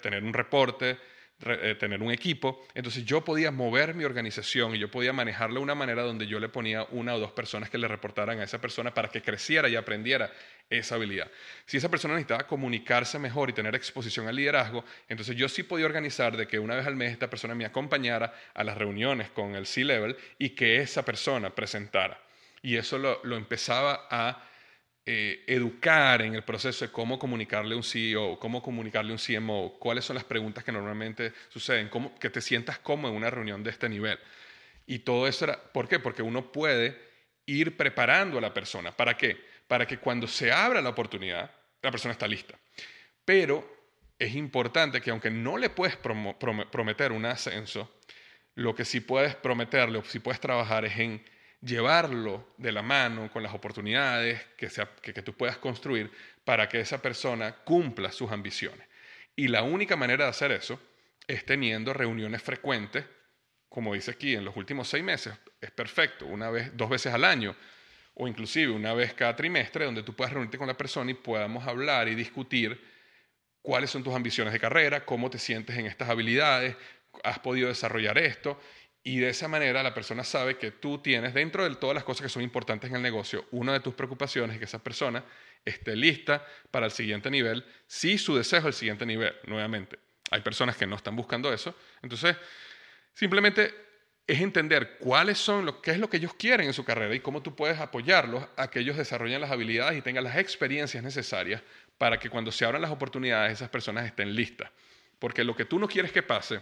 tener un reporte, eh, tener un equipo. Entonces yo podía mover mi organización y yo podía manejarla de una manera donde yo le ponía una o dos personas que le reportaran a esa persona para que creciera y aprendiera esa habilidad. Si esa persona necesitaba comunicarse mejor y tener exposición al liderazgo, entonces yo sí podía organizar de que una vez al mes esta persona me acompañara a las reuniones con el C-Level y que esa persona presentara. Y eso lo empezaba a eh, educar en el proceso de cómo comunicarle a un CEO, cómo comunicarle a un CMO, cuáles son las preguntas que normalmente suceden, cómo, que te sientas cómodo en una reunión de este nivel. Y todo eso era, ¿por qué? Porque uno puede ir preparando a la persona. ¿Para qué? Para que cuando se abra la oportunidad, la persona está lista. Pero es importante que aunque no le puedes prometer un ascenso, lo que sí puedes prometerle o sí puedes trabajar es en llevarlo de la mano con las oportunidades que, que, tú puedas construir para que esa persona cumpla sus ambiciones. Y la única manera de hacer eso es teniendo reuniones frecuentes, como dice aquí, en los últimos seis meses, es perfecto, una vez, dos veces al año, o inclusive una vez cada trimestre, donde tú puedas reunirte con la persona y podamos hablar y discutir cuáles son tus ambiciones de carrera, cómo te sientes en estas habilidades, has podido desarrollar esto Y de esa manera la persona sabe que tú tienes, dentro de todas las cosas que son importantes en el negocio, una de tus preocupaciones es que esa persona esté lista para el siguiente nivel, si su deseo es el siguiente nivel, nuevamente. Hay personas que no están buscando eso. Entonces, simplemente es entender cuáles son, lo, qué es lo que ellos quieren en su carrera y cómo tú puedes apoyarlos a que ellos desarrollen las habilidades y tengan las experiencias necesarias para que cuando se abran las oportunidades esas personas estén listas. Porque lo que tú no quieres que pase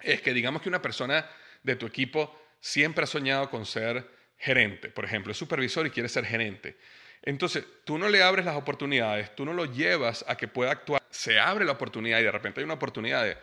es que digamos que una persona de tu equipo siempre ha soñado con ser gerente, por ejemplo, es supervisor y quiere ser gerente. Entonces, tú no le abres las oportunidades, tú no lo llevas a que pueda actuar, se abre la oportunidad y de repente hay una oportunidad de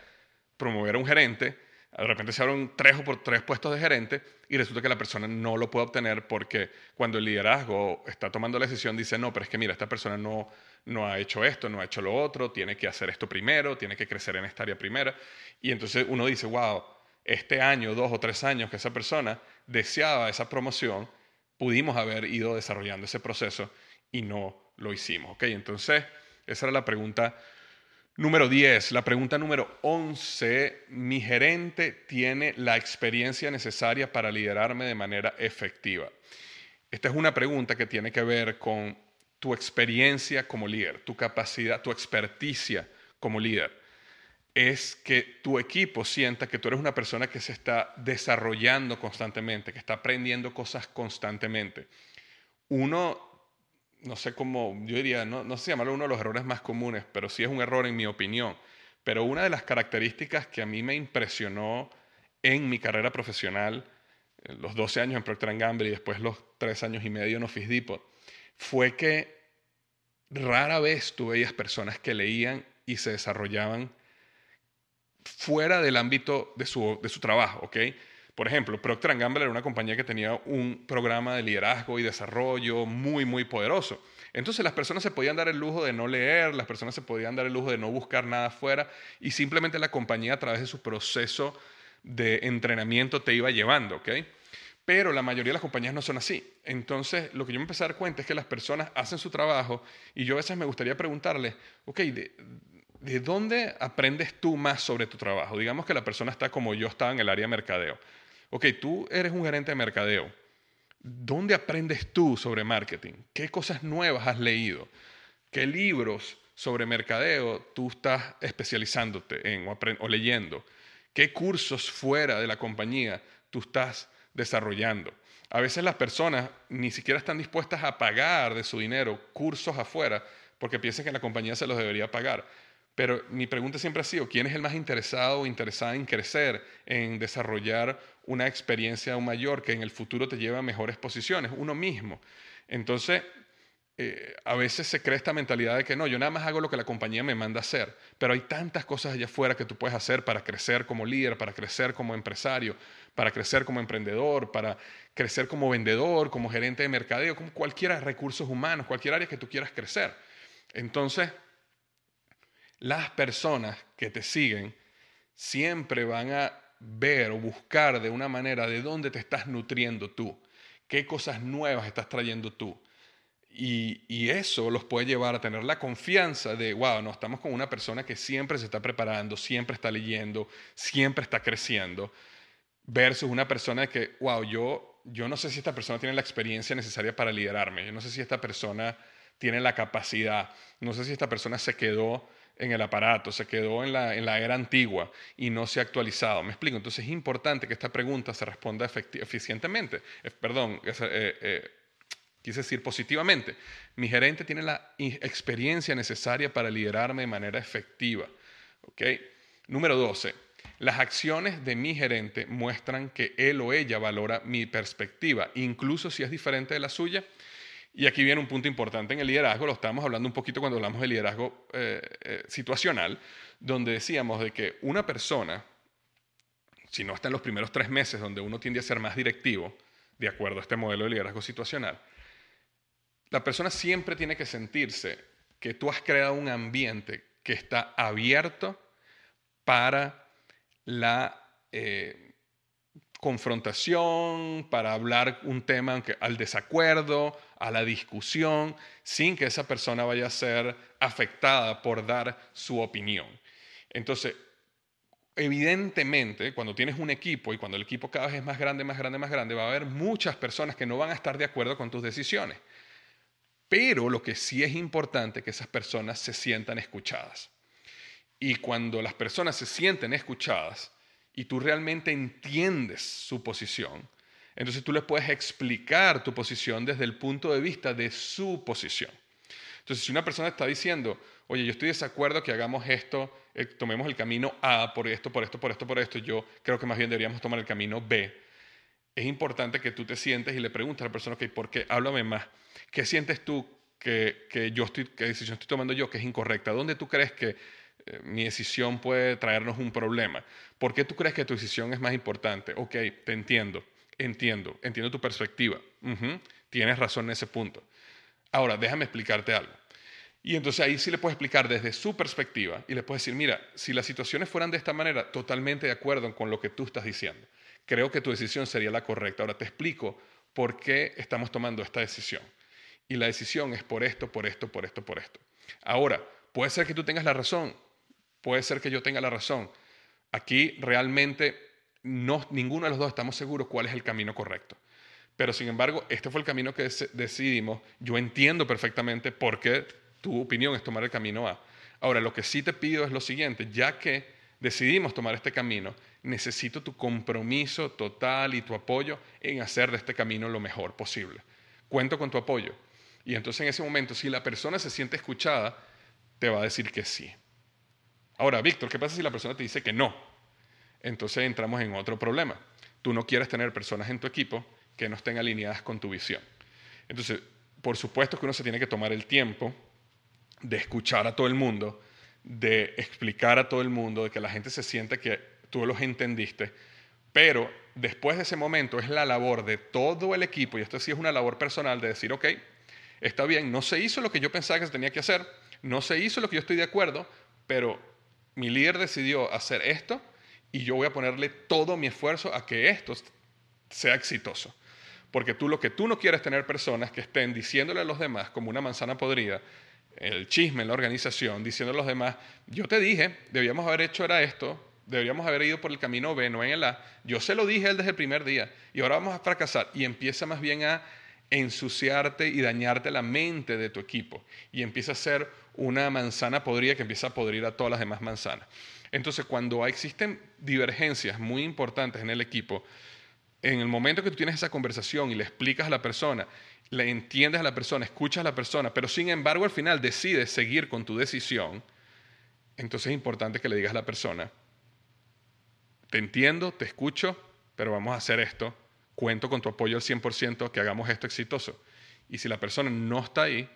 promover a un gerente, de repente se abren tres o por tres puestos de gerente y resulta que la persona no lo puede obtener porque cuando el liderazgo está tomando la decisión dice, no, pero es que mira, esta persona no, no ha hecho esto, no ha hecho lo otro, tiene que hacer esto primero, tiene que crecer en esta área primera. Y entonces uno dice, wow, este año, dos o tres años que esa persona deseaba esa promoción, pudimos haber ido desarrollando ese proceso y no lo hicimos. ¿ok? Entonces, esa era la pregunta número 10. La pregunta número 11, ¿mi gerente tiene la experiencia necesaria para liderarme de manera efectiva? Esta es una pregunta que tiene que ver con tu experiencia como líder, tu capacidad, tu experticia como líder es que tu equipo sienta que tú eres una persona que se está desarrollando constantemente, que está aprendiendo cosas constantemente. Uno, no sé cómo, yo diría, no, no sé llamarlo uno de los errores más comunes, pero sí es un error en mi opinión. Pero una de las características que a mí me impresionó en mi carrera profesional, los 12 años en Procter Gamble y después los 3 años y medio en Office Depot, fue que rara vez tú veías personas que leían y se desarrollaban fuera del ámbito de su, de su trabajo, ¿ok? Por ejemplo, Procter Gamble era una compañía que tenía un programa de liderazgo y desarrollo muy, muy poderoso. Entonces las personas se podían dar el lujo de no leer, las personas se podían dar el lujo de no buscar nada afuera y simplemente la compañía a través de su proceso de entrenamiento te iba llevando, ¿ok? Pero la mayoría de las compañías no son así. Entonces, lo que yo me empecé a dar cuenta es que las personas hacen su trabajo y yo a veces me gustaría preguntarles, ok, ¿de dónde aprendes tú más sobre tu trabajo? Digamos que la persona está como yo estaba en el área de mercadeo. Ok, tú eres un gerente de mercadeo. ¿Dónde aprendes tú sobre marketing? ¿Qué cosas nuevas has leído? ¿Qué libros sobre mercadeo tú estás especializándote en o, o leyendo? ¿Qué cursos fuera de la compañía tú estás desarrollando? A veces las personas ni siquiera están dispuestas a pagar de su dinero cursos afuera porque piensan que la compañía se los debería pagar. Pero mi pregunta siempre ha sido, ¿quién es el más interesado o interesada en crecer, en desarrollar una experiencia aún mayor que en el futuro te lleva a mejores posiciones? Uno mismo. Entonces, eh, a veces se crea esta mentalidad de que no, yo nada más hago lo que la compañía me manda hacer, pero hay tantas cosas allá afuera que tú puedes hacer para crecer como líder, para crecer como empresario, para crecer como emprendedor, para crecer como vendedor, como gerente de mercadeo, como cualquiera recursos humanos, cualquier área que tú quieras crecer. Entonces, las personas que te siguen siempre van a ver o buscar de una manera de dónde te estás nutriendo tú, qué cosas nuevas estás trayendo tú. Y, eso los puede llevar a tener la confianza de, wow, no, estamos con una persona que siempre se está preparando, siempre está leyendo, siempre está creciendo, versus una persona que, wow, yo, yo no sé si esta persona tiene la experiencia necesaria para liderarme, yo no sé si esta persona tiene la capacidad, no sé si esta persona se quedó en el aparato, se quedó en la, en la era antigua y no se ha actualizado. ¿Me explico? Entonces es importante que esta pregunta se responda eficientemente. Eh, perdón, eh, eh, quise decir positivamente. Mi gerente tiene la experiencia necesaria para liderarme de manera efectiva. ¿Okay? Número 12. Las acciones de mi gerente muestran que él o ella valora mi perspectiva, incluso si es diferente de la suya y aquí viene un punto importante en el liderazgo, lo estábamos hablando un poquito cuando hablamos de liderazgo eh, eh, situacional, donde decíamos de que una persona, si no está en los primeros tres meses donde uno tiende a ser más directivo, de acuerdo a este modelo de liderazgo situacional, la persona siempre tiene que sentirse que tú has creado un ambiente que está abierto para la eh, confrontación, para hablar un tema al desacuerdo, a la discusión, sin que esa persona vaya a ser afectada por dar su opinión. Entonces, evidentemente, cuando tienes un equipo y cuando el equipo cada vez es más grande, más grande, más grande, va a haber muchas personas que no van a estar de acuerdo con tus decisiones. Pero lo que sí es importante es que esas personas se sientan escuchadas. Y cuando las personas se sienten escuchadas y tú realmente entiendes su posición, entonces tú les puedes explicar tu posición desde el punto de vista de su posición. Entonces, si una persona está diciendo, oye, yo estoy de desacuerdo que hagamos esto, eh, tomemos el camino A por esto, por esto, por esto, por esto, yo creo que más bien deberíamos tomar el camino B. Es importante que tú te sientes y le preguntes a la persona, ok, ¿por qué? Háblame más. ¿Qué sientes tú que, que yo estoy, qué decisión estoy tomando yo que es incorrecta? ¿Dónde tú crees que mi decisión puede traernos un problema? ¿Por qué tú crees que tu decisión es más importante? Ok, te entiendo, entiendo, entiendo tu perspectiva. tienes razón en ese punto. Ahora, déjame explicarte algo. Y entonces ahí sí le puedes explicar desde su perspectiva y le puedes decir, mira, si las situaciones fueran de esta manera, totalmente de acuerdo con lo que tú estás diciendo. Creo que tu decisión sería la correcta. Ahora te explico por qué estamos tomando esta decisión. Y la decisión es por esto, por esto, por esto, por esto. Ahora, puede ser que tú tengas la razón, puede ser que yo tenga la razón. Aquí realmente no, ninguno de los dos estamos seguros cuál es el camino correcto. Pero sin embargo, este fue el camino que decidimos. Yo entiendo perfectamente por qué tu opinión es tomar el camino A. Ahora, lo que sí te pido es lo siguiente, ya que decidimos tomar este camino, necesito tu compromiso total y tu apoyo en hacer de este camino lo mejor posible. Cuento con tu apoyo. Y entonces en ese momento, si la persona se siente escuchada, te va a decir que sí. Ahora, Víctor, ¿qué pasa si la persona te dice que no? Entonces entramos en otro problema. Tú no quieres tener personas en tu equipo que no estén alineadas con tu visión. Entonces, por supuesto que uno se tiene que tomar el tiempo de escuchar a todo el mundo, de explicar a todo el mundo, de que la gente se siente que tú los entendiste, pero después de ese momento es la labor de todo el equipo, y esto sí es una labor personal, de decir, ok, está bien, no se hizo lo que yo pensaba que se tenía que hacer, no se hizo lo que yo estoy de acuerdo, pero mi líder decidió hacer esto y yo voy a ponerle todo mi esfuerzo a que esto sea exitoso. Porque tú lo que tú no quieres tener personas que estén diciéndole a los demás como una manzana podrida, el chisme en la organización, diciendo a los demás, yo te dije, debíamos haber hecho era esto, deberíamos haber ido por el camino B, no en el A. Yo se lo dije a él desde el primer día y ahora vamos a fracasar. Y empieza más bien a ensuciarte y dañarte la mente de tu equipo. Y empieza a ser una manzana podrida que empieza a podrir a todas las demás manzanas. Entonces, cuando existen divergencias muy importantes en el equipo, en el momento que tú tienes esa conversación y le explicas a la persona, le entiendes a la persona, escuchas a la persona, pero sin embargo al final decides seguir con tu decisión, entonces es importante que le digas a la persona, te entiendo, te escucho, pero vamos a hacer esto, cuento con tu apoyo al 100% que hagamos esto exitoso. Y si la persona no está ahí,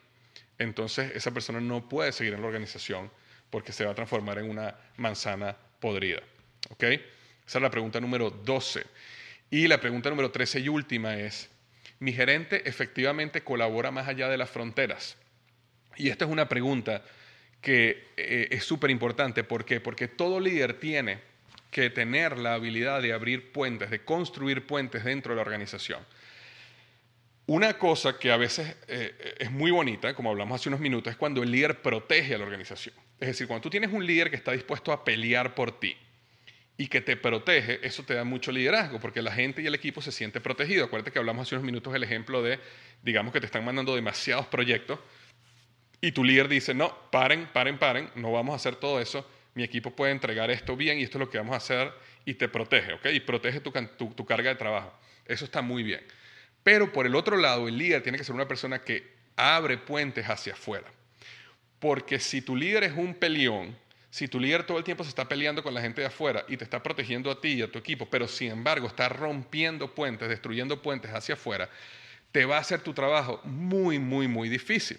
entonces esa persona no puede seguir en la organización porque se va a transformar en una manzana podrida. ¿Ok? Esa es la pregunta número 12. Y la pregunta número 13 y última es, ¿mi gerente efectivamente colabora más allá de las fronteras? Y esta es una pregunta que eh, es súper importante. ¿Por qué? Porque todo líder tiene que tener la habilidad de abrir puentes, de construir puentes dentro de la organización. Una cosa que a veces eh, es muy bonita, como hablamos hace unos minutos, es cuando el líder protege a la organización. Es decir, cuando tú tienes un líder que está dispuesto a pelear por ti, y que te protege, eso te da mucho liderazgo, porque la gente y el equipo se siente protegido. Acuérdate que hablamos hace unos minutos del ejemplo de, digamos que te están mandando demasiados proyectos y tu líder dice, no, paren, paren, paren, no vamos a hacer todo eso, mi equipo puede entregar esto bien y esto es lo que vamos a hacer y te protege, ¿ok? Y protege tu, carga de trabajo. Eso está muy bien. Pero por el otro lado, el líder tiene que ser una persona que abre puentes hacia afuera. Porque si tu líder es un peleón, si tu líder todo el tiempo se está peleando con la gente de afuera y te está protegiendo a ti y a tu equipo, pero sin embargo está rompiendo puentes, destruyendo puentes hacia afuera, te va a hacer tu trabajo muy, muy, muy difícil,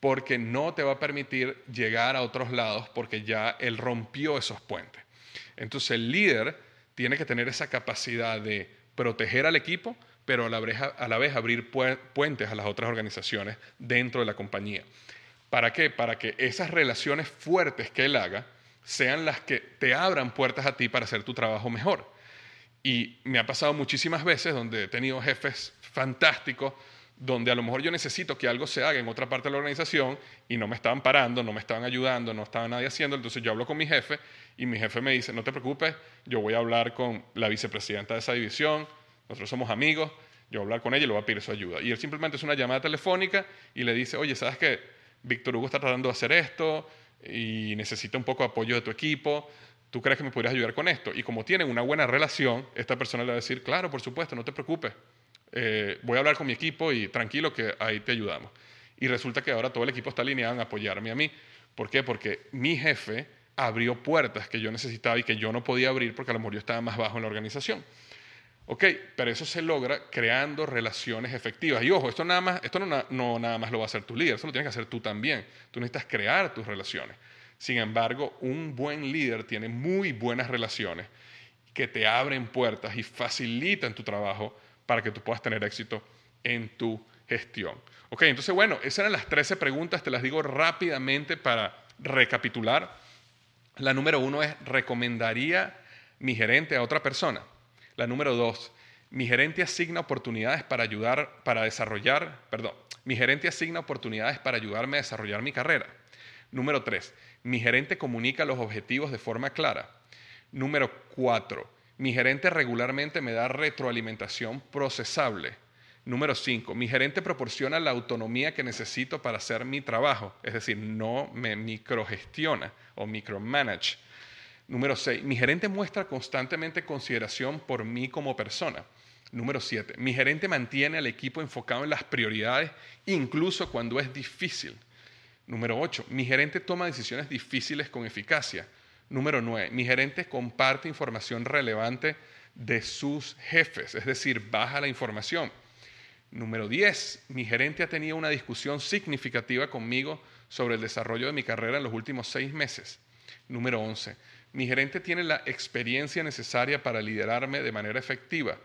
porque no te va a permitir llegar a otros lados porque ya él rompió esos puentes. Entonces el líder tiene que tener esa capacidad de proteger al equipo, pero a la vez, a la vez abrir puentes a las otras organizaciones dentro de la compañía. ¿Para qué? Para que esas relaciones fuertes que él haga sean las que te abran puertas a ti para hacer tu trabajo mejor. Y me ha pasado muchísimas veces donde he tenido jefes fantásticos, donde a lo mejor yo necesito que algo se haga en otra parte de la organización y no me estaban parando, no me estaban ayudando, no estaba nadie haciendo, entonces yo hablo con mi jefe y mi jefe me dice, no te preocupes, yo voy a hablar con la vicepresidenta de esa división, nosotros somos amigos, yo voy a hablar con ella y le voy a pedir su ayuda. Y él simplemente es una llamada telefónica y le dice, oye, ¿sabes qué? Víctor Hugo está tratando de hacer esto y necesita un poco de apoyo de tu equipo, ¿tú crees que me podrías ayudar con esto? Y como tienen una buena relación, esta persona le va a decir, claro, por supuesto, no te preocupes eh, voy a hablar con mi equipo y tranquilo que ahí te ayudamos. Y resulta que ahora todo el equipo está alineado en apoyarme a mí. ¿Por qué? Porque mi jefe abrió puertas que yo necesitaba y que yo no podía abrir porque a lo mejor yo estaba más bajo en la organización. Ok, pero eso se logra creando relaciones efectivas. Y ojo, esto, nada más, esto no, no nada más lo va a hacer tu líder, eso lo tienes que hacer tú también. Tú necesitas crear tus relaciones. Sin embargo, un buen líder tiene muy buenas relaciones que te abren puertas y facilitan tu trabajo para que tú puedas tener éxito en tu gestión. Ok, entonces bueno, esas eran las 13 preguntas, te las digo rápidamente para recapitular. La número uno es, ¿recomendaría mi gerente a otra persona? La número dos, mi gerente asigna oportunidades para ayudar, para desarrollar, perdón, mi gerente asigna oportunidades para ayudarme a desarrollar mi carrera. Número tres, mi gerente comunica los objetivos de forma clara. Número cuatro, mi gerente regularmente me da retroalimentación procesable. Número 5. Mi gerente proporciona la autonomía que necesito para hacer mi trabajo, es decir, no me microgestiona o micromanage. Número 6. Mi gerente muestra constantemente consideración por mí como persona. Número 7. Mi gerente mantiene al equipo enfocado en las prioridades, incluso cuando es difícil. Número 8. Mi gerente toma decisiones difíciles con eficacia. Número 9. Mi gerente comparte información relevante de sus jefes, es decir, baja la información. Número 10. Mi gerente ha tenido una discusión significativa conmigo sobre el desarrollo de mi carrera en los últimos seis meses. Número 11. Mi gerente tiene la experiencia necesaria para liderarme de manera efectiva.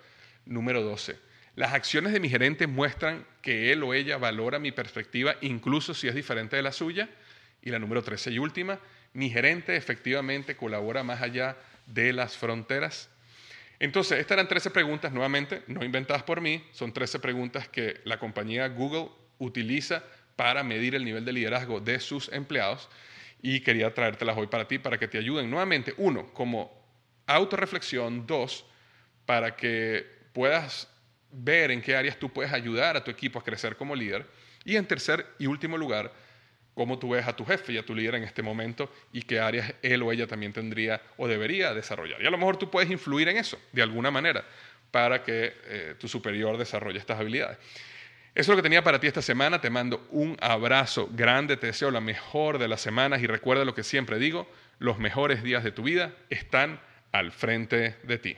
Número 12. Las acciones de mi gerente muestran que él o ella valora mi perspectiva incluso si es diferente de la suya. Y la número 13 y última, mi gerente efectivamente colabora más allá de las fronteras. Entonces, estas eran 13 preguntas, nuevamente, no inventadas por mí, son 13 preguntas que la compañía Google utiliza para medir el nivel de liderazgo de sus empleados y quería traértelas hoy para ti, para que te ayuden. Nuevamente, uno, como autorreflexión, dos, para que puedas ver en qué áreas tú puedes ayudar a tu equipo a crecer como líder, y en tercer y último lugar, cómo tú ves a tu jefe y a tu líder en este momento y qué áreas él o ella también tendría o debería desarrollar. Y a lo mejor tú puedes influir en eso de alguna manera para que eh, tu superior desarrolle estas habilidades. Eso es lo que tenía para ti esta semana. Te mando un abrazo grande, te deseo la mejor de las semanas y recuerda lo que siempre digo, los mejores días de tu vida están al frente de ti.